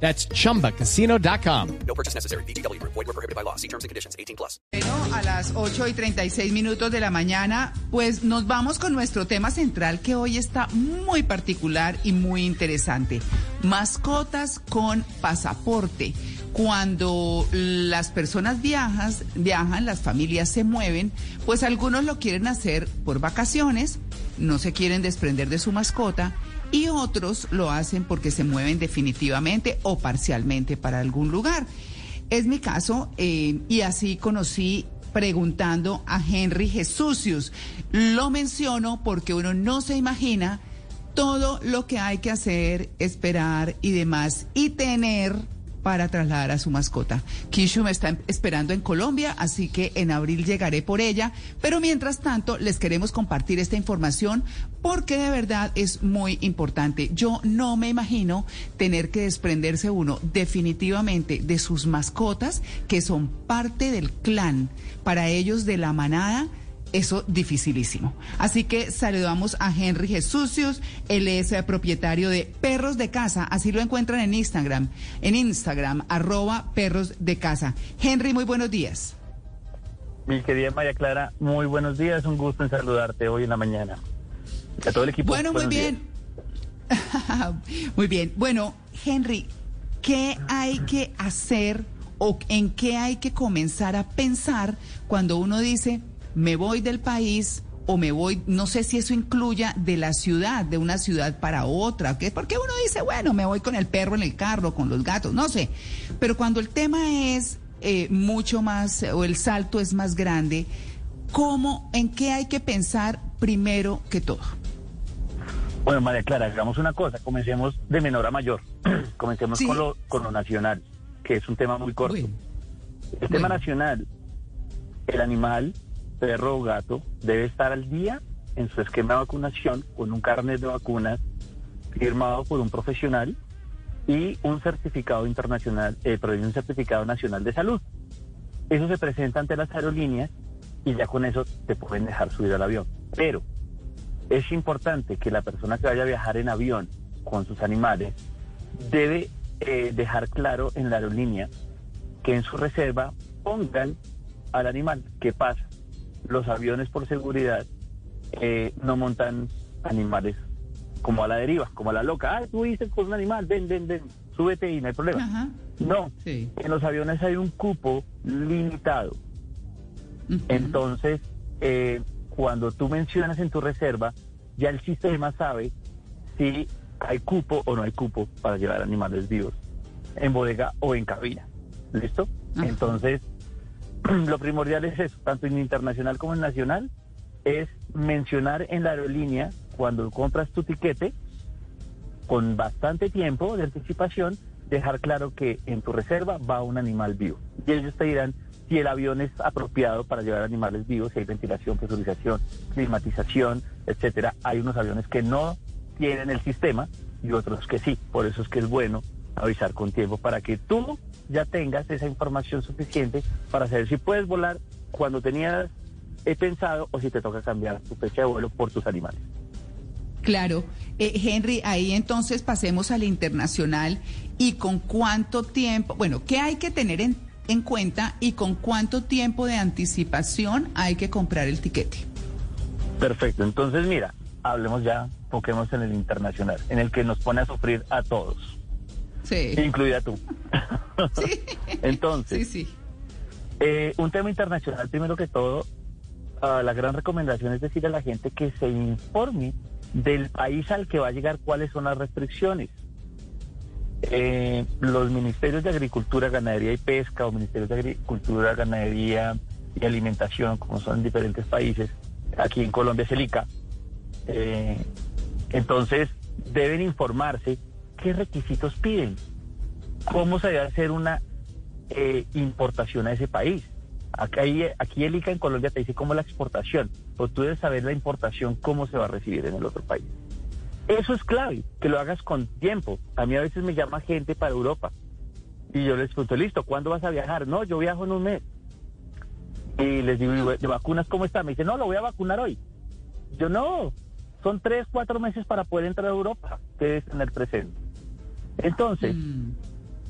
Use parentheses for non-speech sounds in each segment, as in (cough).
That's chumbacasino.com. No purchase necessary. BGW. Void were prohibited by law. See terms and conditions. 18 plus. Bueno, a las 8 y 36 minutos de la mañana, pues nos vamos con nuestro tema central que hoy está muy particular y muy interesante. Mascotas con pasaporte. Cuando las personas viajas, viajan, las familias se mueven, pues algunos lo quieren hacer por vacaciones, no se quieren desprender de su mascota y otros lo hacen porque se mueven definitivamente o parcialmente para algún lugar. Es mi caso eh, y así conocí preguntando a Henry Jesucius. Lo menciono porque uno no se imagina todo lo que hay que hacer, esperar y demás y tener para trasladar a su mascota. Kishu me está esperando en Colombia, así que en abril llegaré por ella, pero mientras tanto les queremos compartir esta información porque de verdad es muy importante. Yo no me imagino tener que desprenderse uno definitivamente de sus mascotas que son parte del clan, para ellos de la manada eso dificilísimo. Así que saludamos a Henry Jesucius, él es eh, propietario de Perros de Casa, así lo encuentran en Instagram, en Instagram, arroba Perros de Casa. Henry, muy buenos días. Mi querida María Clara, muy buenos días, un gusto en saludarte hoy en la mañana. A todo el equipo. Bueno, muy bien. (laughs) muy bien. Bueno, Henry, ¿qué hay que hacer o en qué hay que comenzar a pensar cuando uno dice me voy del país o me voy, no sé si eso incluya de la ciudad, de una ciudad para otra, porque uno dice, bueno, me voy con el perro en el carro, con los gatos, no sé, pero cuando el tema es eh, mucho más, o el salto es más grande, ¿cómo, en qué hay que pensar primero que todo? Bueno, María Clara, hagamos una cosa, comencemos de menor a mayor, (clears throat) comencemos Sí. con, lo, con lo nacional, que es un tema muy corto. El tema nacional, el animal, perro o gato, debe estar al día en su esquema de vacunación con un carnet de vacunas firmado por un profesional y un certificado internacional, eh, un certificado nacional de salud. Eso se presenta ante las aerolíneas y ya con eso te pueden dejar subir al avión. Pero es importante que la persona que vaya a viajar en avión con sus animales debe eh, dejar claro en la aerolínea que en su reserva pongan al animal. ¿Qué pasa? Los aviones por seguridad eh, no montan animales como a la deriva, como a la loca. Ah, tú dices con un animal, ven, ven, ven, súbete y no hay problema. Ajá, No, sí. en los aviones hay un cupo limitado. Entonces, eh, cuando tú mencionas en tu reserva, ya el sistema sabe si hay cupo o no hay cupo para llevar animales vivos en bodega o en cabina. ¿Listo? Ajá. Entonces, (clears throat) lo primordial es eso, tanto en internacional como en nacional, es mencionar en la aerolínea cuando compras tu tiquete con bastante tiempo de anticipación, dejar claro que en tu reserva va un animal vivo. Y ellos te dirán si el avión es apropiado para llevar animales vivos, si hay ventilación, presurización, climatización, etcétera. Hay unos aviones que no tienen el sistema y otros que sí. Por eso es que es bueno avisar con tiempo para que tú ya tengas esa información suficiente para saber si puedes volar cuando tenías he pensado o si te toca cambiar tu fecha de vuelo por tus animales. Claro. Eh, Henry, ahí entonces pasemos al internacional y con cuánto tiempo, bueno, ¿qué hay que tener en, en cuenta y con cuánto tiempo de anticipación hay que comprar el tiquete? Perfecto, entonces mira, hablemos ya, toquemos en el internacional, en el que nos pone a sufrir a todos, Sí. incluida tú. (laughs) Sí. Entonces, Sí, sí. eh, un tema internacional, primero que todo, ah, la gran recomendación es decir a la gente que se informe del país al que va a llegar cuáles son las restricciones. Eh, los ministerios de Agricultura, Ganadería y Pesca o ministerios de Agricultura, Ganadería y Alimentación, como son en diferentes países, aquí en Colombia es el ICA, eh, entonces deben informarse qué requisitos piden, cómo se debe hacer una eh, importación a ese país. Aquí, aquí el ICA en Colombia te dice cómo la exportación, pero tú debes saber la importación, cómo se va a recibir en el otro país. Eso es clave, que lo hagas con tiempo. A mí a veces me llama gente para Europa y yo les pregunto, listo, ¿cuándo vas a viajar? No, yo viajo en un mes. Y les digo, "¿Y ¿de vacunas cómo está? Me dice, no, lo voy a vacunar hoy. Yo no, son tres, cuatro meses para poder entrar a Europa, que debes tener presente. Entonces, Mm.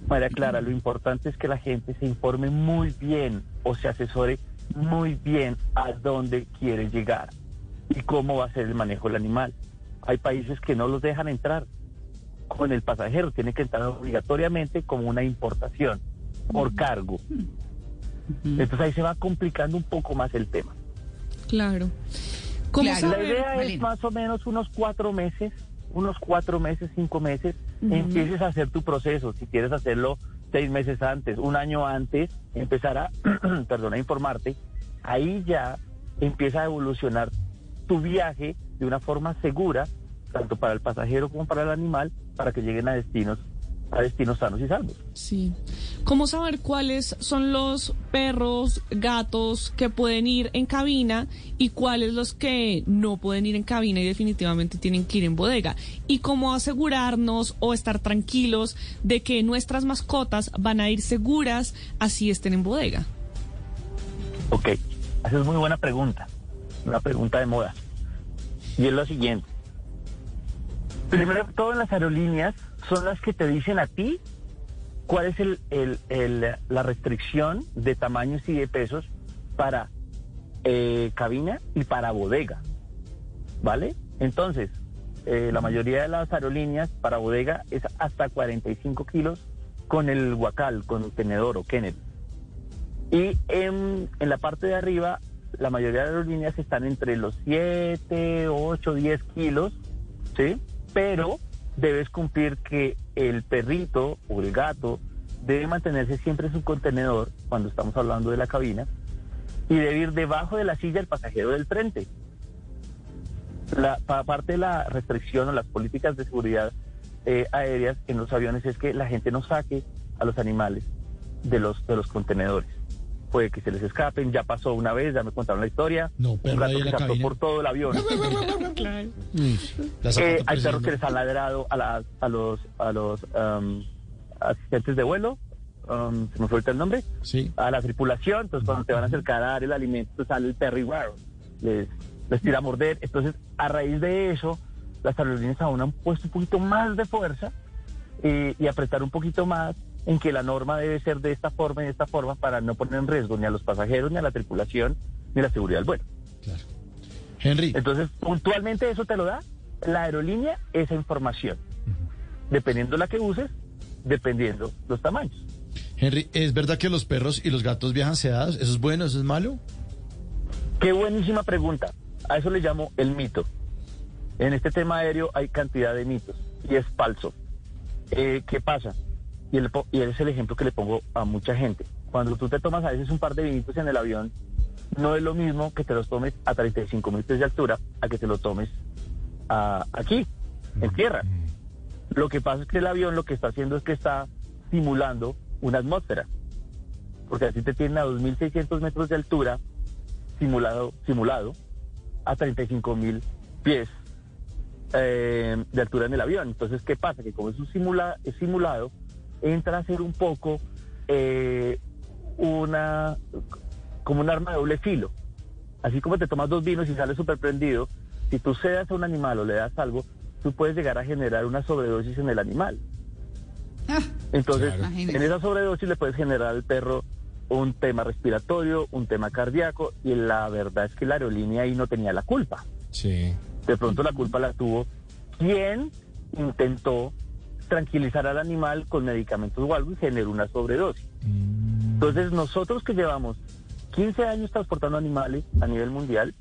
María Clara, lo importante es que la gente se informe muy bien o se asesore muy bien a dónde quiere llegar y cómo va a ser el manejo del animal. Hay países que no los dejan entrar con el pasajero, tiene que entrar obligatoriamente como una importación por cargo. Entonces ahí se va complicando un poco más el tema. Claro. ¿Cómo Claro. La idea es Malena. más o menos unos cuatro meses, unos cuatro meses, cinco meses, empieces a hacer tu proceso. Si quieres hacerlo seis meses antes, un año antes, empezar a, (clears throat) perdón, a informarte. Ahí ya empieza a evolucionar tu viaje de una forma segura, tanto para el pasajero como para el animal, para que lleguen a destinos, a destinos sanos y salvos. Sí. ¿Cómo saber cuáles son los perros, gatos que pueden ir en cabina y cuáles los que no pueden ir en cabina y definitivamente tienen que ir en bodega? Y cómo asegurarnos o estar tranquilos de que nuestras mascotas van a ir seguras así estén en bodega. Ok, esa es muy buena pregunta, una pregunta de moda. Y es lo siguiente. Primero todo, en las aerolíneas son las que te dicen a ti cuál es el, la restricción de tamaños y de pesos para eh, cabina y para bodega. ¿Vale? Entonces, eh, la mayoría de las aerolíneas para bodega es hasta 45 kilos con el guacal, con el tenedor o kennel. Y en, en la parte de arriba, la mayoría de aerolíneas están entre los 7, 8, 10 kilos, ¿sí? Pero debes cumplir que el perrito o el gato debe mantenerse siempre en su contenedor cuando estamos hablando de la cabina y debe ir debajo de la silla del pasajero del frente. La pa- parte de la restricción o las políticas de seguridad eh, aéreas en los aviones es que la gente no saque a los animales de los de los contenedores. Puede que se les escapen, ya pasó una vez, ya me contaron la historia. No, un perro gato que saltó por todo el avión. (laughs) Eh, hay perros que les han ladrado a, la- a los a los um, asistentes de vuelo, um, se me ahorita el nombre, Sí. a la tripulación, entonces cuando te van a acercar a dar el alimento, pues, sale el perro y les, les tira a morder. Entonces, a raíz de eso, las aerolíneas aún han puesto un poquito más de fuerza eh, y apretar un poquito más en que la norma debe ser de esta forma y de esta forma para no poner en riesgo ni a los pasajeros, ni a la tripulación, ni a la seguridad del vuelo. Claro. Henry, Entonces, puntualmente eso te lo da la aerolínea, esa información. Dependiendo la que uses, dependiendo los tamaños. Henry, ¿es verdad que los perros y los gatos viajan sedados? ¿Eso es bueno? ¿Eso es malo? Qué buenísima pregunta. A eso le llamo el mito. En este tema aéreo hay cantidad de mitos y es falso. Eh, ¿Qué pasa? Y, el y es el ejemplo que le pongo a mucha gente. Cuando tú te tomas a veces un par de vinitos en el avión, no es lo mismo que te los tomes a 35 mil pies de altura a que te lo tomes a- aquí, en tierra. Lo que pasa es que el avión lo que está haciendo es que está simulando una atmósfera. Porque así te tienen a 2.600 metros de altura simulado, simulado a 35 mil pies eh, de altura en el avión. Entonces, ¿qué pasa? Que como es un simula, es simulado, entra a ser un poco eh, una como un arma de doble filo. Así como te tomas dos vinos y sales súper prendido, si tú cedas a un animal o le das algo, tú puedes llegar a generar una sobredosis en el animal. Ah, Entonces, Claro. En esa sobredosis le puedes generar al perro un tema respiratorio, un tema cardíaco, y la verdad es que la aerolínea ahí no tenía la culpa. Sí. De pronto la culpa la tuvo quien intentó tranquilizar al animal con medicamentos o algo y generó una sobredosis. Entonces nosotros que llevamos 15 años transportando animales a nivel mundial,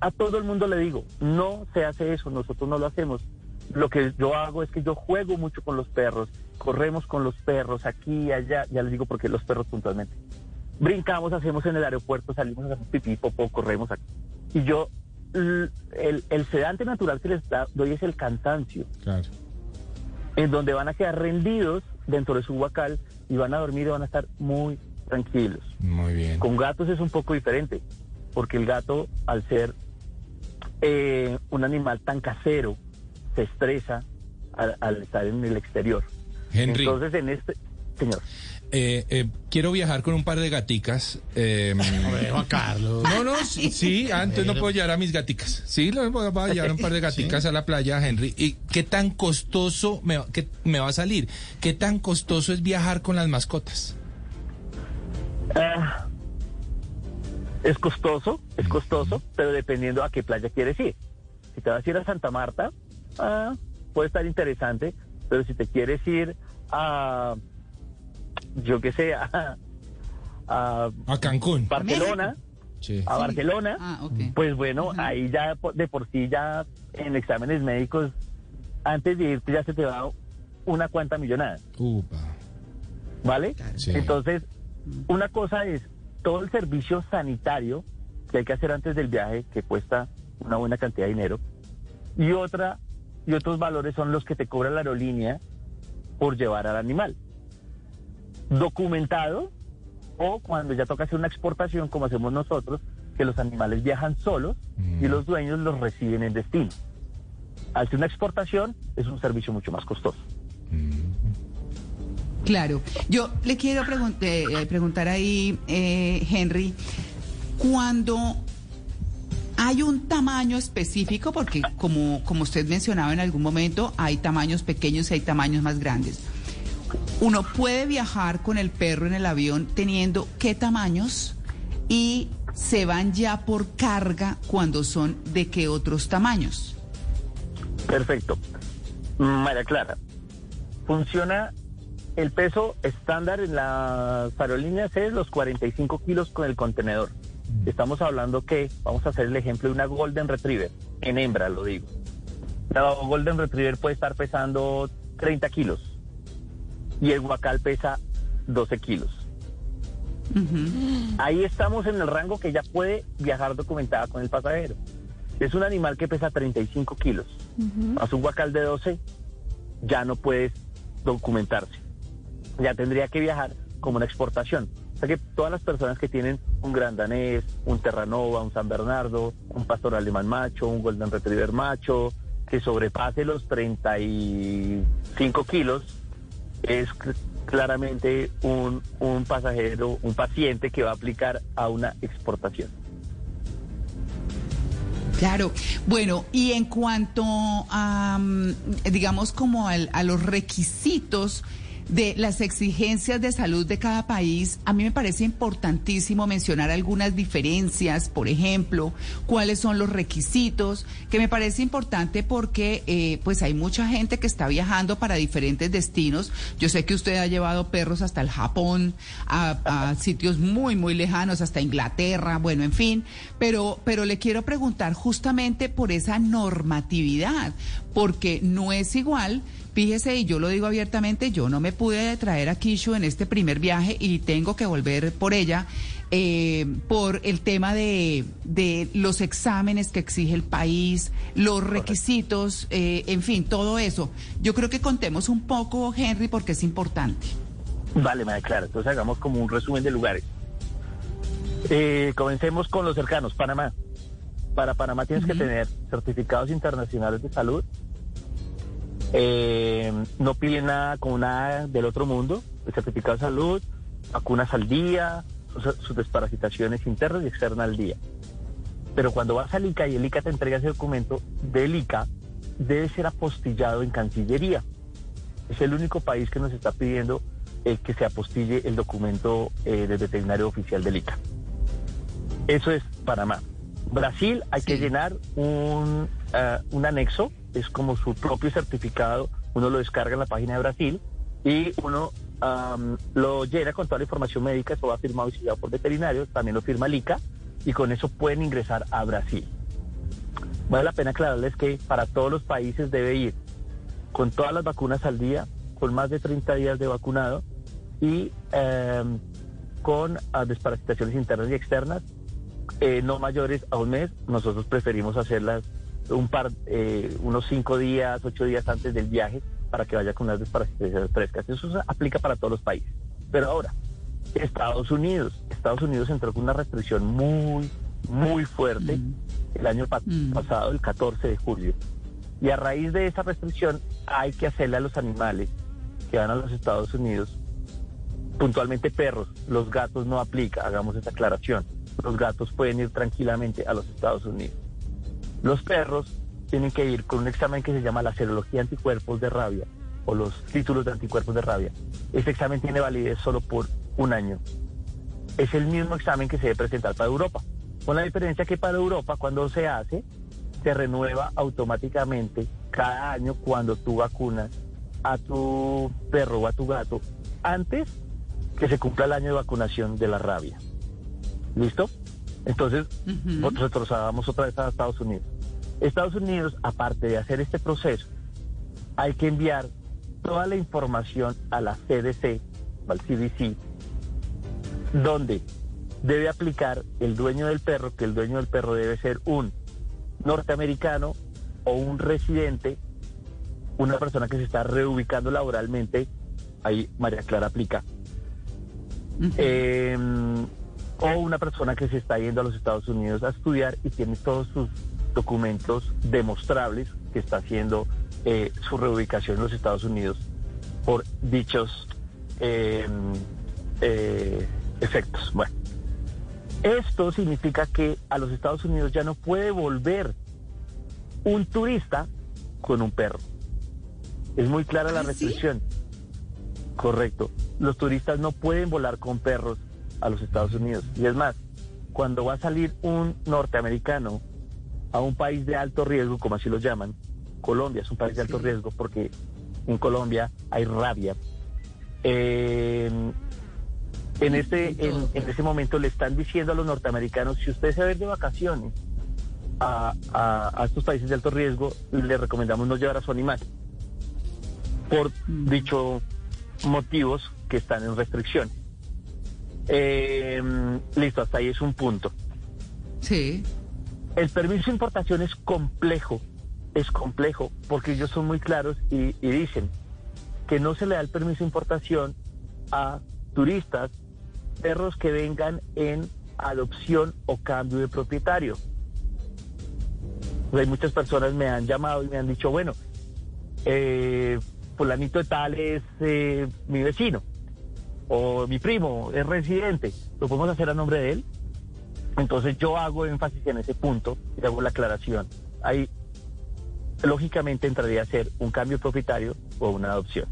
a todo el mundo le digo, no se hace eso, nosotros no lo hacemos. Lo que yo hago es que yo juego mucho con los perros, corremos con los perros aquí y allá, ya les digo porque los perros puntualmente. Brincamos, hacemos en el aeropuerto, salimos a hacer pipí, popó, corremos aquí. Y yo, el, el sedante natural que les doy es el cansancio Claro. En donde van a quedar rendidos dentro de su huacal y van a dormir y van a estar muy tranquilos. Muy bien. Con gatos es un poco diferente, porque el gato, al ser eh, un animal tan casero, se estresa al, al estar en el exterior. Henry. Entonces, en este, señor, Eh, eh, quiero viajar con un par de gaticas. eh, (laughs) Hombre, Juan Carlos. no, no, sí, (laughs) sí, antes no puedo llevar a mis gaticas. Sí, lo voy voy a llevar un par de (laughs) gaticas a la playa, Henry. ¿Y qué tan costoso me, va- qué- me va a salir? ¿Qué tan costoso es viajar con las mascotas? Ah, es costoso, es costoso, pero dependiendo a qué playa quieres ir. Si te vas a ir a Santa Marta, ah, puede estar interesante, pero si te quieres ir a, yo qué sé, a, a A Cancún. Barcelona, Sí. a Barcelona, Ah, pues bueno, ahí ya de por sí ya en exámenes médicos, antes de irte ya se te va una cuanta millonada. Upa. ¿vale? Sí. Entonces, una cosa es todo el servicio sanitario que hay que hacer antes del viaje, que cuesta una buena cantidad de dinero, y otra y otros valores son los que te cobra la aerolínea por llevar al animal. Documentado o cuando ya toca hacer una exportación como hacemos nosotros, que los animales viajan solos y los dueños los reciben en destino. Al ser una exportación es un servicio mucho más costoso. Claro. Yo le quiero pregun- eh, eh, preguntar ahí, eh, Henry, cuando hay un tamaño específico, porque como, como usted mencionaba en algún momento, hay tamaños pequeños y hay tamaños más grandes. Uno puede viajar con el perro en el avión teniendo qué tamaños y se van ya por carga cuando son de qué otros tamaños. Perfecto. María Clara, funciona el peso estándar en las aerolíneas es los 45 kilos con el contenedor. Estamos hablando que, vamos a hacer el ejemplo de una Golden Retriever, en hembra lo digo. La Golden Retriever puede estar pesando 30 kilos y el guacal pesa 12 kilos. Ahí estamos en el rango que ya puede viajar documentada con el pasajero. Es un animal que pesa 35 kilos, más un guacal de 12, ya no puedes documentarse. Ya tendría que viajar como una exportación. O sea que todas las personas que tienen un gran danés, un terranova, un San Bernardo, un pastor alemán macho, un golden retriever macho, que sobrepase los 35 kilos, es cl- claramente un, un pasajero, un paciente que va a aplicar a una exportación. Claro, bueno, y en cuanto a, mm, digamos, como al- a los requisitos de las exigencias de salud de cada país, a mí me parece importantísimo mencionar algunas diferencias, por ejemplo, cuáles son los requisitos, que me parece importante porque eh, pues hay mucha gente que está viajando para diferentes destinos. Yo sé que usted ha llevado perros hasta el Japón, a, a sitios muy, muy lejanos, hasta Inglaterra, bueno, en fin, pero, pero le quiero preguntar justamente por esa normatividad, porque no es igual Fíjese, y yo lo digo abiertamente, yo no me pude traer a Kishu en este primer viaje y tengo que volver por ella eh, por el tema de, de los exámenes que exige el país, los requisitos, eh, en fin, todo eso. Yo creo que contemos un poco, Henry, porque es importante. Vale, María Clara, entonces hagamos como un resumen de lugares. Eh, comencemos con los cercanos, Panamá. Para Panamá tienes que tener certificados internacionales de salud. Eh, no piden nada con nada del otro mundo. El certificado de salud, vacunas al día, sus desparasitaciones internas y externas al día. Pero cuando vas al ICA y el ICA te entrega ese documento del ICA, debe ser apostillado en Cancillería. Es el único país que nos está pidiendo eh, que se apostille el documento eh, del veterinario oficial del ICA. Eso es Panamá. Brasil hay que llenar un, ah, un anexo, es como su propio certificado, uno lo descarga en la página de Brasil y uno am, lo llena con toda la información médica, eso va firmado y sellado por veterinarios, también lo firma el ICA y con eso pueden ingresar a Brasil. Vale la pena aclararles que para todos los países debe ir con todas las vacunas al día, con más de 30 días de vacunado y em, con ah, desparasitaciones internas y externas eh, no mayores a un mes. Nosotros preferimos hacerlas un par, eh, unos cinco días, ocho días antes del viaje para que vaya con unas desparasitaciones frescas. Eso aplica para todos los países. Pero ahora, Estados Unidos. Estados Unidos entró con una restricción muy, muy fuerte el año pa- Mm. pasado, el 14 de julio. Y a raíz de esa restricción hay que hacerle a los animales que van a los Estados Unidos, puntualmente perros, los gatos no aplica, hagamos esa aclaración. Los gatos pueden ir tranquilamente a los Estados Unidos. Los perros tienen que ir con un examen que se llama la serología anticuerpos de rabia o los títulos de anticuerpos de rabia. Este examen tiene validez solo por un año. Es el mismo examen que se debe presentar para Europa. Con la diferencia que para Europa cuando se hace, se renueva automáticamente cada año cuando tú vacunas a tu perro o a tu gato antes que se cumpla el año de vacunación de la rabia. ¿Listo? Entonces, Ujú. nosotros retrocedamos otra vez a Estados Unidos. Estados Unidos, aparte de hacer este proceso, hay que enviar toda la información a la CDC, al CDC, donde debe aplicar el dueño del perro, que el dueño del perro debe ser un norteamericano o un residente, una persona que se está reubicando laboralmente, ahí María Clara aplica, eh, o una persona que se está yendo a los Estados Unidos a estudiar y tiene todos sus documentos demostrables que está haciendo eh, su reubicación en los Estados Unidos por dichos eh, eh, efectos. Bueno, esto significa que a los Estados Unidos ya no puede volver un turista con un perro. Es muy clara la ¿Ah, sí? restricción. Correcto. Los turistas no pueden volar con perros a los Estados Unidos. Y es más, cuando va a salir un norteamericano a un país de alto riesgo, como así lo llaman, Colombia es un país de alto riesgo porque en Colombia hay rabia. Eh, en este, en, en ese momento le están diciendo a los norteamericanos, si usted se va a ir de vacaciones a, a- a estos países de alto riesgo, le recomendamos no llevar a su animal. Por dicho motivos que están en restricción. Eh, listo, hasta ahí es un punto. Sí. El permiso de importación es complejo, es complejo, porque ellos son muy claros y, y dicen que no se le da el permiso de importación a turistas, perros que vengan en adopción o cambio de propietario. Pues hay muchas personas me han llamado y me han dicho, bueno, eh, fulanito de tal es eh, mi vecino o mi primo es residente, ¿lo podemos hacer a nombre de él? Entonces yo hago énfasis en ese punto y hago la aclaración. Ahí lógicamente entraría a ser un cambio propietario o una adopción.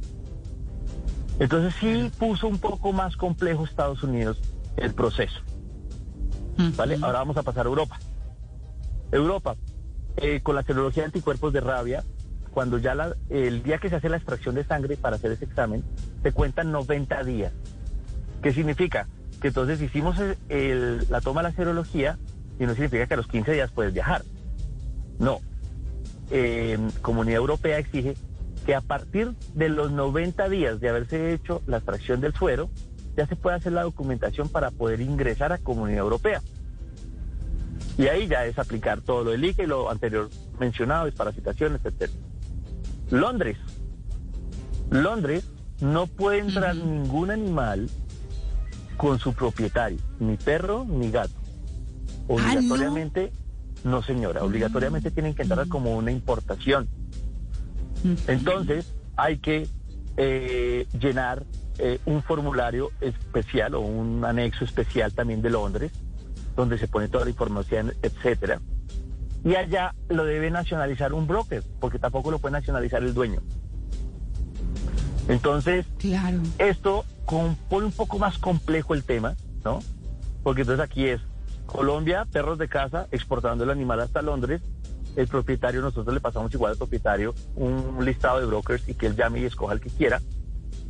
Entonces sí puso un poco más complejo Estados Unidos el proceso. ¿Vale? Ahora vamos a pasar a Europa. Europa, eh, con la tecnología de anticuerpos de rabia, cuando ya la- el día que se hace la extracción de sangre para hacer ese examen, se cuentan 90 días. ¿Qué significa? Que entonces hicimos la toma de la serología y no significa que a los 15 días puedes viajar. No. Eh, Comunidad Europea exige que a partir de los 90 días de haberse hecho la extracción del suero, ya se puede hacer la documentación para poder ingresar a Comunidad Europea. Y ahí ya es aplicar todo lo del ICA y lo anterior mencionado, desparasitaciones, etc. Londres. Londres no puede entrar ningún animal con su propietario, ni perro ni gato. Obligatoriamente, no? señora, obligatoriamente tienen que entrar como una importación. Entonces, hay que eh, llenar eh, un formulario especial o un anexo especial también de Londres, donde se pone toda la información, etcétera. Y allá lo debe nacionalizar un broker, porque tampoco lo puede nacionalizar el dueño. Entonces, Claro. esto con- pone un poco más complejo el tema, ¿no? Porque entonces aquí es Colombia, perros de casa, exportando el animal hasta Londres. El propietario, nosotros le pasamos igual al propietario un listado de brokers y que él llame y escoja el que quiera.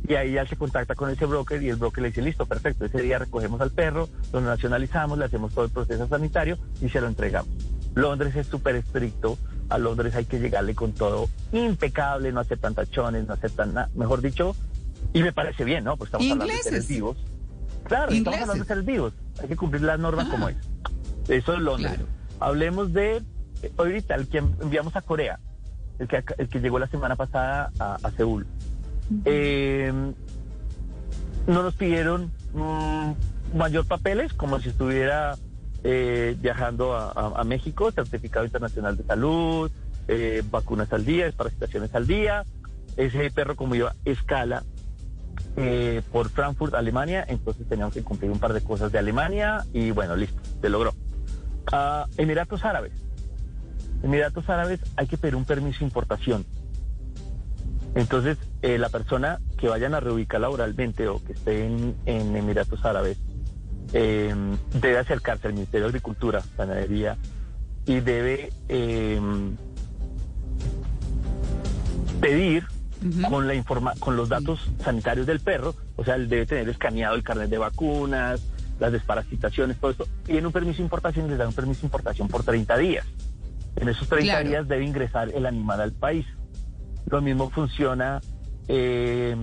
Y ahí ya se contacta con ese broker y el broker le dice, listo, perfecto, ese día recogemos al perro, lo nacionalizamos, le hacemos todo el proceso sanitario y se lo entregamos. Londres es súper estricto, a Londres hay que llegarle con todo impecable, no aceptan tachones, no aceptan nada, mejor dicho, y me parece bien, ¿no? Pues estamos hablando de seres vivos. Claro, estamos hablando de seres vivos, hay que cumplir las normas Ah. como es. Eso es Londres. Claro. Hablemos de, ahorita, el que enviamos a Corea, el que, el que llegó la semana pasada a, a Seúl. Eh, no nos pidieron mm, mayor papeles, como si estuviera eh, viajando a, México, certificado internacional de salud, eh, vacunas al día, desparasitaciones al día. Ese perro, como iba, escala eh, por Frankfurt, Alemania, entonces teníamos que cumplir un par de cosas de Alemania y bueno, listo, se logró. Ah, Emiratos Árabes. Emiratos Árabes hay que pedir un permiso de importación. Entonces, eh, la persona que vayan a reubicar laboralmente o que esté en Emiratos Árabes eh, debe acercarse al Ministerio de Agricultura, Ganadería y debe eh, pedir con la informa con los datos sanitarios del perro, o sea, él debe tener escaneado el carnet de vacunas, las desparasitaciones, todo esto, y en un permiso de importación les dan un permiso de importación por 30 días. En esos 30 Claro. días debe ingresar el animal al país. Lo mismo funciona eh,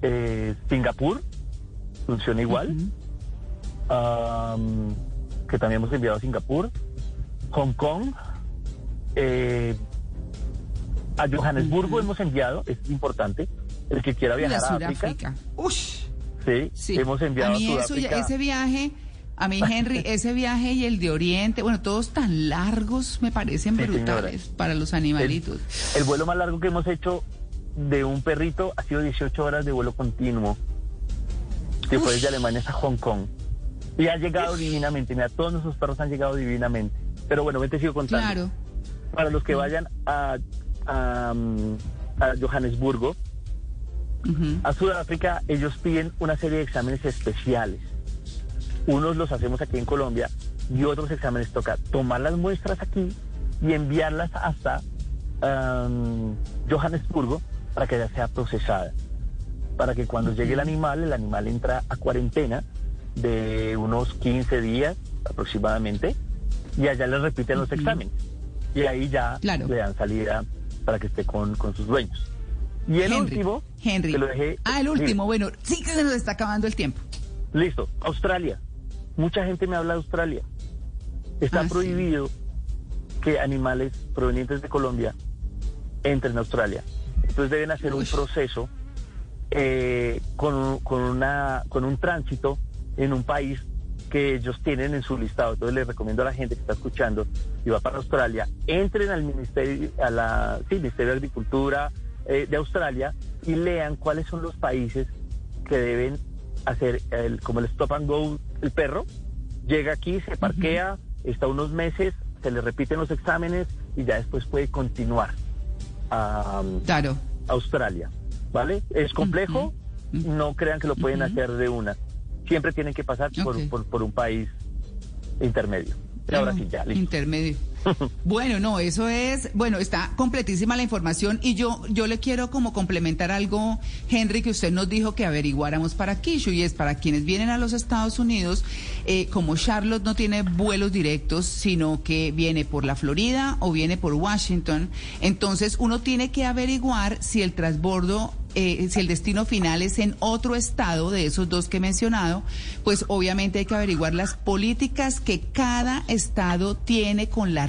eh, Singapur, funciona igual, Am, que también hemos enviado a Singapur, Hong Kong, eh, a Johannesburgo hemos enviado, es importante, el que quiera viajar a África, Sudáfrica. Ush. sí, Sí. hemos enviado a mí a eso ese viaje, a mí (laughs) Henry, ese viaje y el de Oriente, bueno, todos tan largos me parecen Sí, brutales señora. para los animalitos. El vuelo más largo que hemos hecho de un perrito ha sido 18 horas de vuelo continuo, que fue desde Alemania hasta Hong Kong. Y ha llegado divinamente, mira, todos nuestros perros han llegado divinamente. Pero bueno, me te sigo contando. Claro. Para los que vayan a, a, mm, a Johannesburgo, a Sudáfrica, ellos piden una serie de exámenes especiales. Unos los hacemos aquí en Colombia y otros exámenes toca tomar las muestras aquí y enviarlas hasta am, Johannesburgo para que ya sea procesada. Para que cuando llegue el animal, el animal entra a cuarentena de unos 15 días aproximadamente y allá le repiten los exámenes. Y ahí ya Claro. le dan salida para que esté con, con sus dueños. Y el Henry, último, Henry. que lo dejé- Ah, el último, Sí. bueno, sí que se nos está acabando el tiempo. Listo, Australia. Mucha gente me habla de Australia. Está Ah, sí. prohibido que animales provenientes de Colombia entren a Australia. Entonces deben hacer un proceso eh, con, con, una, con un tránsito en un país que ellos tienen en su listado. Entonces les recomiendo a la gente que está escuchando y va para Australia, entren al ministerio, a la, sí, Ministerio de Agricultura eh, de Australia y lean cuáles son los países que deben hacer el, como el stop and go el perro. Llega aquí, se parquea, está unos meses, se le repiten los exámenes y ya después puede continuar a, Claro. Australia, ¿vale? Es complejo, no crean que lo pueden hacer de una. Siempre tienen que pasar por, Ok. por, por un país intermedio. Y ahora sí, ya, listo. Intermedio. Bueno, no, eso es, bueno, está completísima la información y yo, yo le quiero como complementar algo, Henry, que usted nos dijo que averiguáramos para Kishu y es para quienes vienen a los Estados Unidos, eh, como Charlotte no tiene vuelos directos, sino que viene por la Florida o viene por Washington, entonces uno tiene que averiguar si el transbordo eh, si el destino final es en otro estado de esos dos que he mencionado, pues obviamente hay que averiguar las políticas que cada estado tiene con las